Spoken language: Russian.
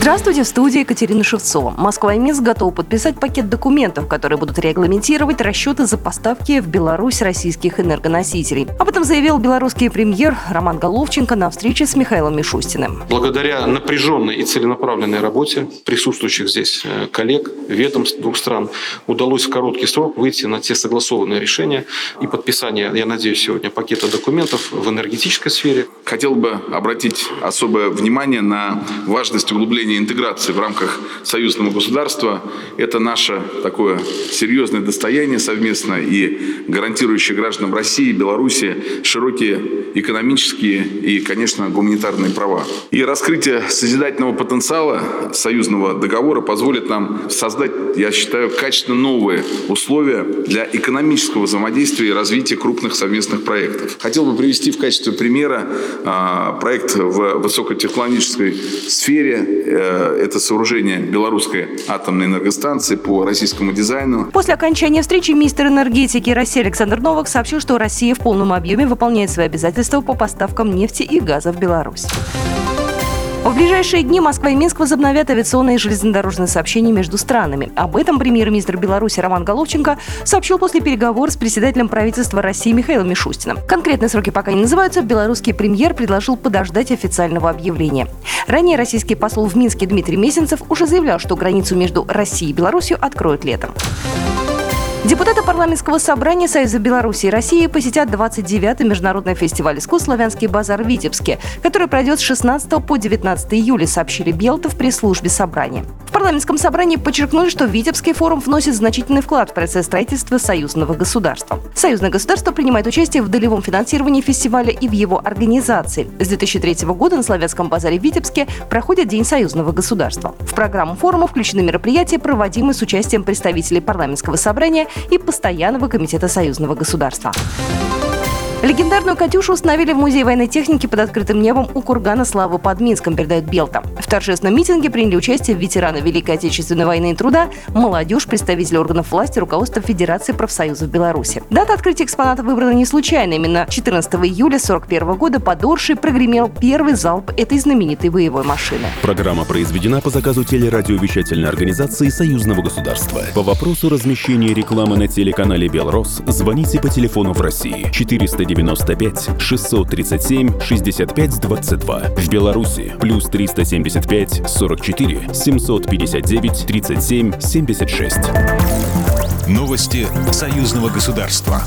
Здравствуйте, в студии Екатерина Шевцова. Москва и Минск готовы подписать пакет документов, которые будут регламентировать расчеты за поставки в Беларусь российских энергоносителей. Об этом заявил белорусский премьер Роман Головченко на встрече с Михаилом Мишустиным. Благодаря напряженной и целенаправленной работе присутствующих здесь э, коллег, ведомств двух стран удалось в короткий срок выйти на те согласованные решения и подписание, я надеюсь, сегодня пакета документов в энергетической сфере. Хотел бы обратить особое внимание на важность углубления углубление интеграции в рамках союзного государства – это наше такое серьезное достояние совместно и гарантирующее гражданам России и Беларуси широкие экономические и, конечно, гуманитарные права. И раскрытие созидательного потенциала союзного договора позволит нам создать, я считаю, качественно новые условия для экономического взаимодействия и развития крупных совместных проектов. Хотел бы привести в качестве примера а, проект в высокотехнологической сфере Э, это сооружение белорусской атомной энергостанции по российскому дизайну. После окончания встречи министр энергетики России Александр Новак сообщил, что Россия в полном объеме выполняет свои обязательства по поставкам нефти и газа в Беларусь. В ближайшие дни Москва и Минск возобновят авиационные и железнодорожные сообщения между странами. Об этом премьер-министр Беларуси Роман Головченко сообщил после переговоров с председателем правительства России Михаилом Мишустиным. Конкретные сроки пока не называются. Белорусский премьер предложил подождать официального объявления. Ранее российский посол в Минске Дмитрий Месенцев уже заявлял, что границу между Россией и Беларусью откроют летом. Депутаты парламентского собрания Союза Беларуси и России посетят 29-й международный фестиваль искусств «Славянский базар» в Витебске, который пройдет с 16 по 19 июля, сообщили Белты в пресс-службе собрания. Парламентском собрании подчеркнули, что Витебский форум вносит значительный вклад в процесс строительства союзного государства. Союзное государство принимает участие в долевом финансировании фестиваля и в его организации. С 2003 года на Славянском базаре в Витебске проходит День союзного государства. В программу форума включены мероприятия, проводимые с участием представителей парламентского собрания и Постоянного комитета союзного государства. Легендарную «Катюшу» установили в Музее военной техники под открытым небом у кургана Славы под Минском, передает Белта. В торжественном митинге приняли участие ветераны Великой Отечественной войны и труда, молодежь, представители органов власти, руководство Федерации профсоюзов Беларуси. Дата открытия экспоната выбрана не случайно. Именно 14 июля 1941 года под Оршей прогремел первый залп этой знаменитой боевой машины. Программа произведена по заказу телерадиовещательной организации Союзного государства. По вопросу размещения рекламы на телеканале «Белрос» звоните по телефону в России 400 395 637 65 22. В Беларуси плюс 375 44 759 37 76. Новости союзного государства.